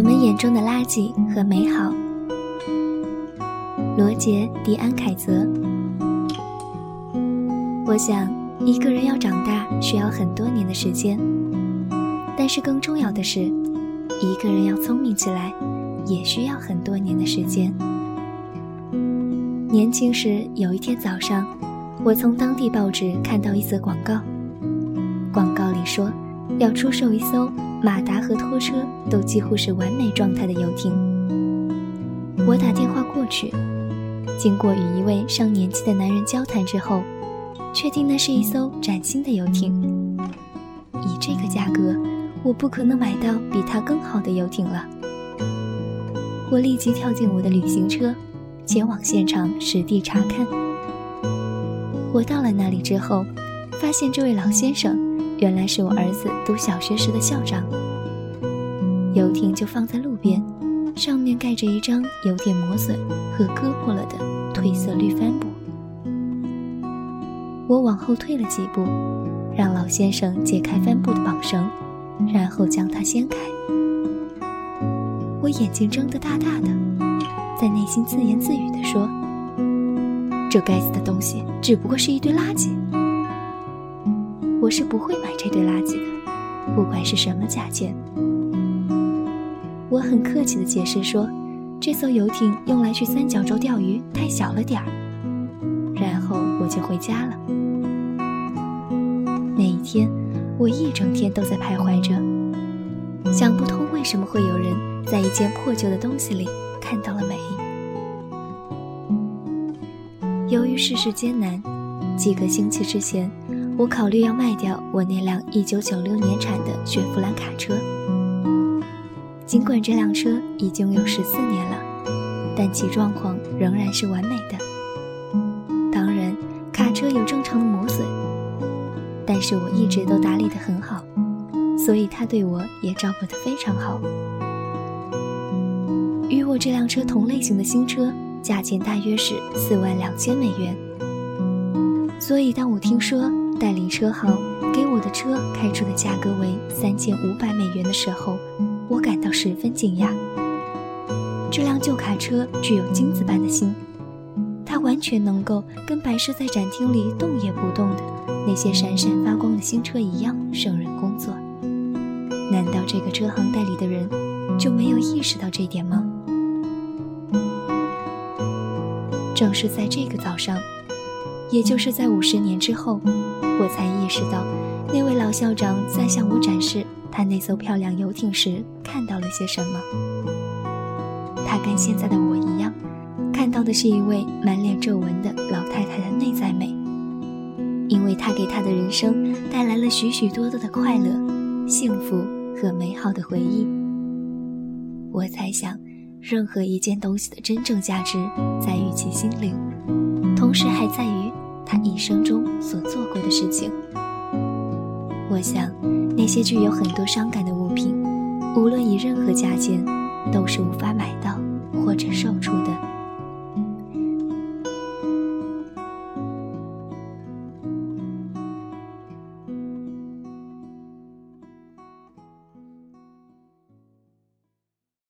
我们眼中的垃圾和美好。罗杰·迪安凯泽。我想，一个人要长大需要很多年的时间，但是更重要的是，一个人要聪明起来也需要很多年的时间。年轻时，有一天早上，我从当地报纸看到一则广告，广告里说要出售一艘。马达和拖车都几乎是完美状态的游艇。我打电话过去，经过与一位上年纪的男人交谈之后，确定那是一艘崭新的游艇。以这个价格，我不可能买到比它更好的游艇了。我立即跳进我的旅行车，前往现场实地查看。我到了那里之后，发现这位老先生。原来是我儿子读小学时的校长。游艇就放在路边，上面盖着一张有点磨损和割破了的褪色绿帆布。我往后退了几步，让老先生解开帆布的绑绳，然后将它掀开。我眼睛睁得大大的，在内心自言自语地说：“这该死的东西只不过是一堆垃圾。”我是不会买这堆垃圾的，不管是什么价钱。我很客气地解释说，这艘游艇用来去三角洲钓鱼太小了点儿。然后我就回家了。那一天，我一整天都在徘徊着，想不通为什么会有人在一件破旧的东西里看到了美。由于世事艰难，几个星期之前。我考虑要卖掉我那辆1996年产的雪佛兰卡车，尽管这辆车已经有十四年了，但其状况仍然是完美的。当然，卡车有正常的磨损，但是我一直都打理得很好，所以它对我也照顾得非常好。与我这辆车同类型的新车，价钱大约是四万两千美元。所以当我听说，代理车行给我的车开出的价格为三千五百美元的时候，我感到十分惊讶。这辆旧卡车具有金子般的心，它完全能够跟摆设在展厅里动也不动的那些闪闪发光的新车一样胜任工作。难道这个车行代理的人就没有意识到这点吗？正是在这个早上，也就是在五十年之后。我才意识到，那位老校长在向我展示他那艘漂亮游艇时看到了些什么。他跟现在的我一样，看到的是一位满脸皱纹的老太太的内在美，因为她给他的人生带来了许许多多的快乐、幸福和美好的回忆。我猜想，任何一件东西的真正价值在于其心灵，同时还在于。他一生中所做过的事情，我想，那些具有很多伤感的物品，无论以任何价钱，都是无法买到。